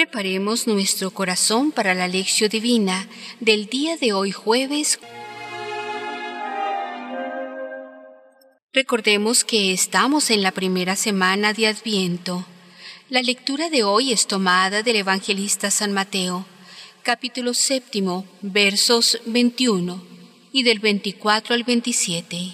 Preparemos nuestro corazón para la lección divina del día de hoy jueves. Recordemos que estamos en la primera semana de Adviento. La lectura de hoy es tomada del evangelista San Mateo, capítulo séptimo, versos 21 y del 24 al 27.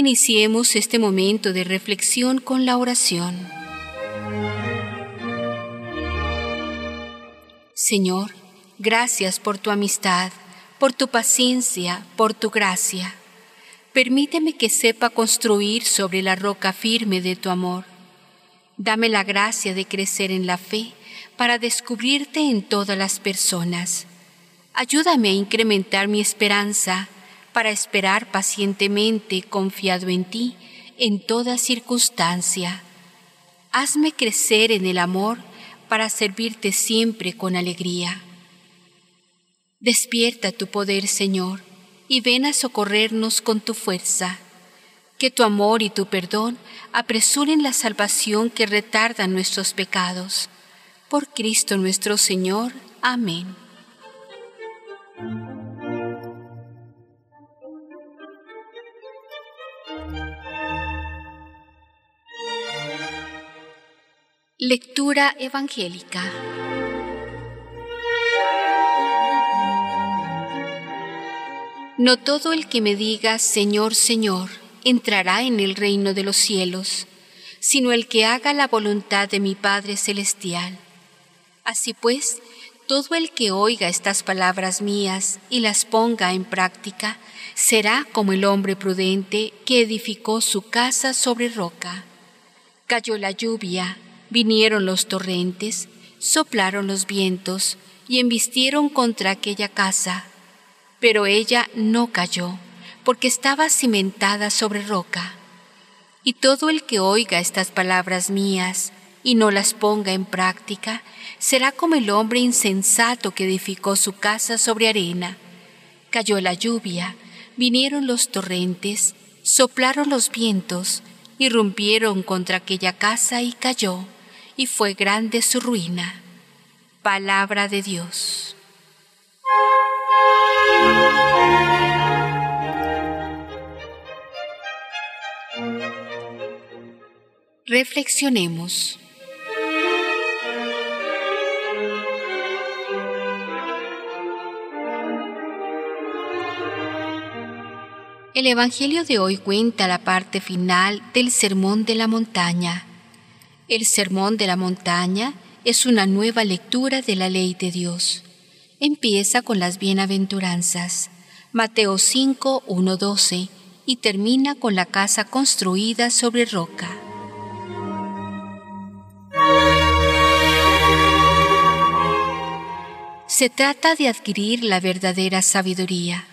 Iniciemos este momento de reflexión con la oración. Señor, gracias por tu amistad, por tu paciencia, por tu gracia. Permíteme que sepa construir sobre la roca firme de tu amor. Dame la gracia de crecer en la fe para descubrirte en todas las personas. Ayúdame a incrementar mi esperanza para esperar pacientemente confiado en ti en toda circunstancia. Hazme crecer en el amor para servirte siempre con alegría. Despierta tu poder, Señor, y ven a socorrernos con tu fuerza. Que tu amor y tu perdón apresuren la salvación que retarda nuestros pecados. Por Cristo nuestro Señor. Amén. Lectura evangélica. No todo el que me diga Señor, Señor, entrará en el reino de los cielos, sino el que haga la voluntad de mi Padre Celestial. Así pues, todo el que oiga estas palabras mías y las ponga en práctica, será como el hombre prudente que edificó su casa sobre roca. Cayó la lluvia, Vinieron los torrentes, soplaron los vientos y embistieron contra aquella casa, pero ella no cayó, porque estaba cimentada sobre roca. Y todo el que oiga estas palabras mías y no las ponga en práctica, será como el hombre insensato que edificó su casa sobre arena. Cayó la lluvia, vinieron los torrentes, soplaron los vientos, irrumpieron contra aquella casa y cayó y fue grande su ruina. Palabra de Dios. Reflexionemos. El Evangelio de hoy cuenta la parte final del Sermón de la Montaña el Sermón de la Montaña es una nueva lectura de la ley de Dios. Empieza con las bienaventuranzas, Mateo 5, 1, 12, y termina con la casa construida sobre roca. Se trata de adquirir la verdadera sabiduría.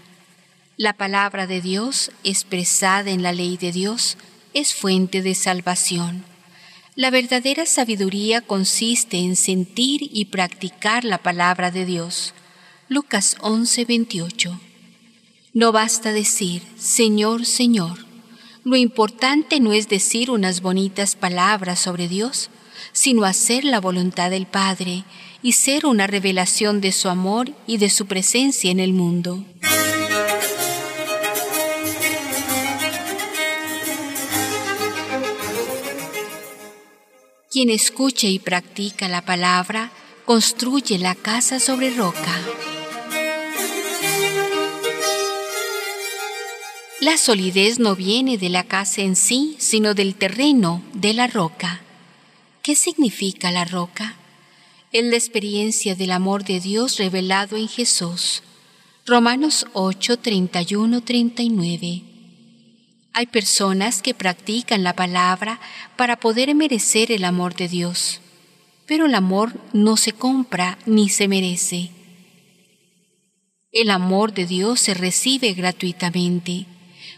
La palabra de Dios, expresada en la ley de Dios, es fuente de salvación la verdadera sabiduría consiste en sentir y practicar la palabra de Dios. Lucas 11:28. No basta decir, Señor, Señor. Lo importante no es decir unas bonitas palabras sobre Dios, sino hacer la voluntad del Padre y ser una revelación de su amor y de su presencia en el mundo. Quien escucha y practica la palabra, construye la casa sobre roca. La solidez no viene de la casa en sí, sino del terreno, de la roca. ¿Qué significa la roca? Es la experiencia del amor de Dios revelado en Jesús. Romanos 8, 31, 39. Hay personas que practican la palabra para poder merecer el amor de Dios, pero el amor no se compra ni se merece. El amor de Dios se recibe gratuitamente.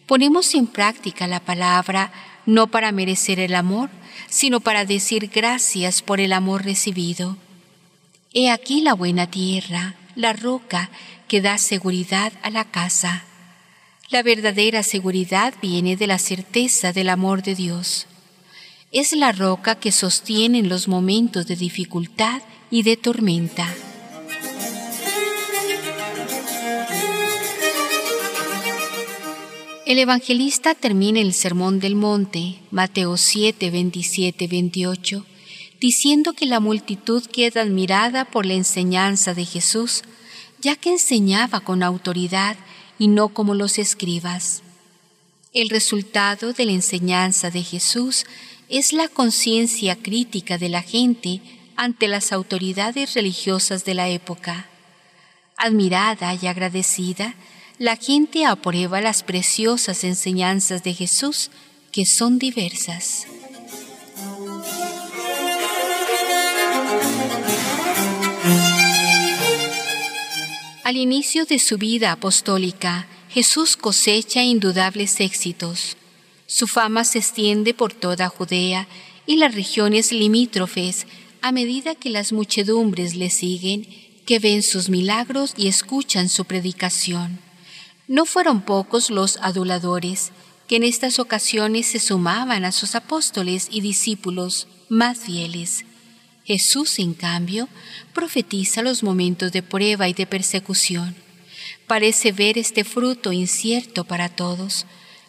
Ponemos en práctica la palabra no para merecer el amor, sino para decir gracias por el amor recibido. He aquí la buena tierra, la roca que da seguridad a la casa. La verdadera seguridad viene de la certeza del amor de Dios. Es la roca que sostiene en los momentos de dificultad y de tormenta. El evangelista termina el Sermón del Monte, Mateo 7, 27, 28, diciendo que la multitud queda admirada por la enseñanza de Jesús, ya que enseñaba con autoridad y no como los escribas. El resultado de la enseñanza de Jesús es la conciencia crítica de la gente ante las autoridades religiosas de la época. Admirada y agradecida, la gente aprueba las preciosas enseñanzas de Jesús, que son diversas. Al inicio de su vida apostólica, Jesús cosecha indudables éxitos. Su fama se extiende por toda Judea y las regiones limítrofes a medida que las muchedumbres le siguen, que ven sus milagros y escuchan su predicación. No fueron pocos los aduladores que en estas ocasiones se sumaban a sus apóstoles y discípulos más fieles Jesús, en cambio, profetiza los momentos de prueba y de persecución. Parece ver este fruto incierto para todos,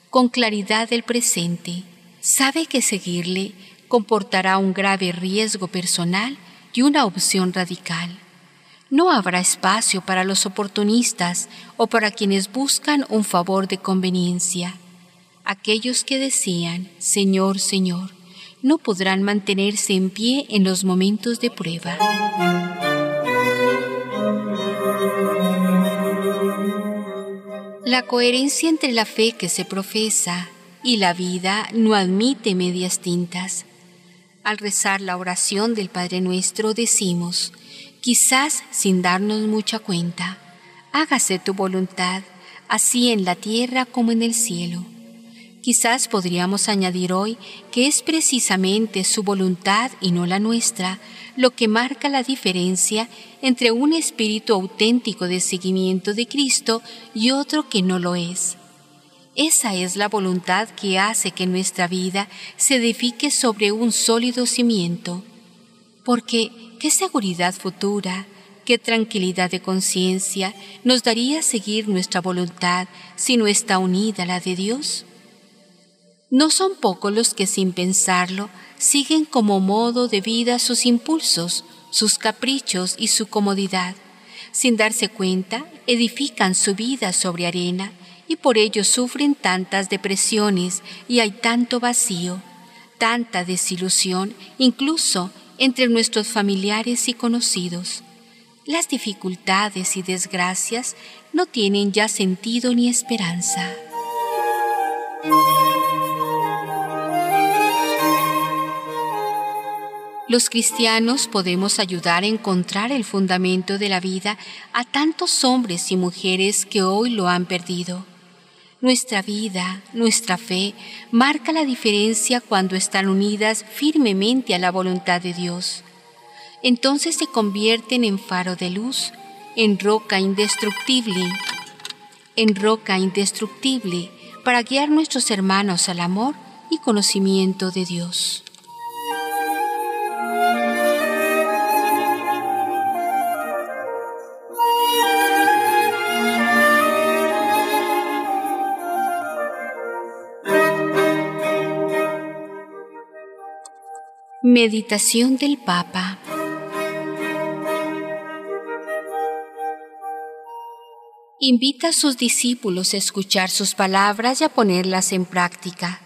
con claridad del presente. Sabe que seguirle comportará un grave riesgo personal y una opción radical. No habrá espacio para los oportunistas o para quienes buscan un favor de conveniencia. Aquellos que decían, Señor, Señor, no podrán mantenerse en pie en los momentos de prueba. La coherencia entre la fe que se profesa y la vida no admite medias tintas. Al rezar la oración del Padre Nuestro decimos, quizás sin darnos mucha cuenta, hágase tu voluntad, así en la tierra como en el cielo. Quizás podríamos añadir hoy que es precisamente su voluntad y no la nuestra lo que marca la diferencia entre un espíritu auténtico de seguimiento de Cristo y otro que no lo es. Esa es la voluntad que hace que nuestra vida se edifique sobre un sólido cimiento. Porque, ¿qué seguridad futura, qué tranquilidad de conciencia nos daría seguir nuestra voluntad si no está unida a la de Dios? No son pocos los que sin pensarlo siguen como modo de vida sus impulsos, sus caprichos y su comodidad. Sin darse cuenta, edifican su vida sobre arena y por ello sufren tantas depresiones y hay tanto vacío, tanta desilusión, incluso entre nuestros familiares y conocidos. Las dificultades y desgracias no tienen ya sentido ni esperanza. Los cristianos podemos ayudar a encontrar el fundamento de la vida a tantos hombres y mujeres que hoy lo han perdido. Nuestra vida, nuestra fe, marca la diferencia cuando están unidas firmemente a la voluntad de Dios. Entonces se convierten en faro de luz, en roca indestructible, en roca indestructible para guiar nuestros hermanos al amor y conocimiento de Dios. Meditación del Papa Invita a sus discípulos a escuchar sus palabras y a ponerlas en práctica.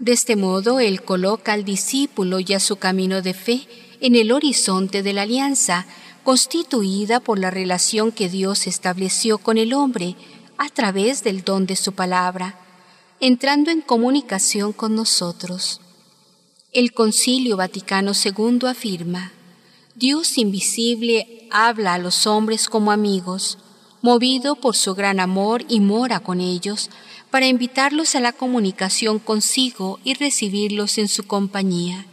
De este modo, Él coloca al discípulo y a su camino de fe en el horizonte de la alianza, constituida por la relación que Dios estableció con el hombre a través del don de su palabra, entrando en comunicación con nosotros. El Concilio Vaticano II afirma, Dios invisible habla a los hombres como amigos, movido por su gran amor y mora con ellos, para invitarlos a la comunicación consigo y recibirlos en su compañía.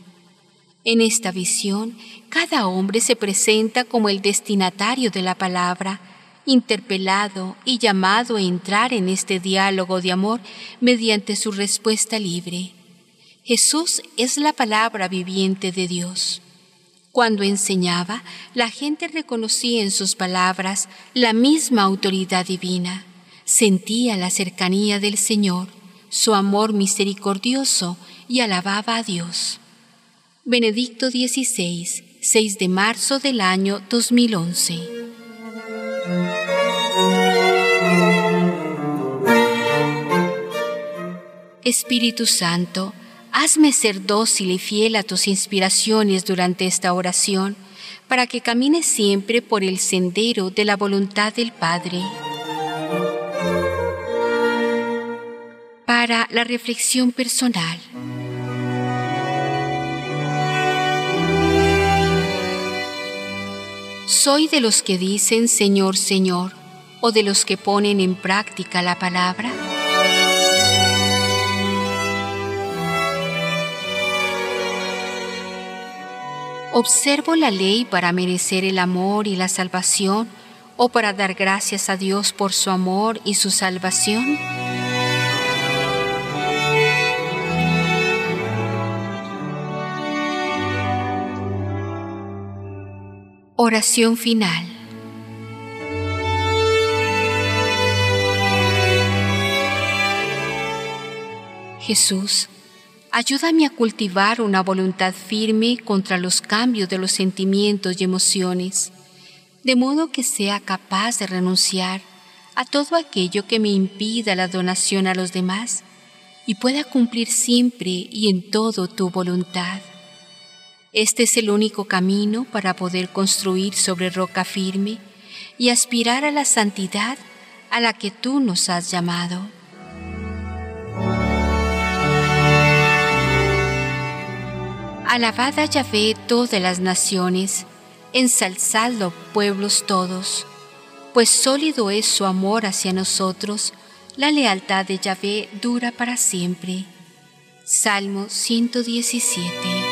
En esta visión, cada hombre se presenta como el destinatario de la palabra, interpelado y llamado a entrar en este diálogo de amor mediante su respuesta libre. Jesús es la palabra viviente de Dios. Cuando enseñaba, la gente reconocía en sus palabras la misma autoridad divina, sentía la cercanía del Señor, su amor misericordioso y alababa a Dios. Benedicto XVI, 6 de marzo del año 2011. Espíritu Santo, hazme ser dócil y fiel a tus inspiraciones durante esta oración, para que camine siempre por el sendero de la voluntad del Padre. Para la reflexión personal. ¿Soy de los que dicen Señor, Señor, o de los que ponen en práctica la palabra? ¿Observo la ley para merecer el amor y la salvación o para dar gracias a Dios por su amor y su salvación? Oración final. Jesús, ayúdame a cultivar una voluntad firme contra los cambios de los sentimientos y emociones, de modo que sea capaz de renunciar a todo aquello que me impida la donación a los demás y pueda cumplir siempre y en todo tu voluntad. Este es el único camino para poder construir sobre roca firme y aspirar a la santidad a la que tú nos has llamado. Alabad a Yahvé todas las naciones, ensalzadlo pueblos todos, pues sólido es su amor hacia nosotros, la lealtad de Yahvé dura para siempre. Salmo 117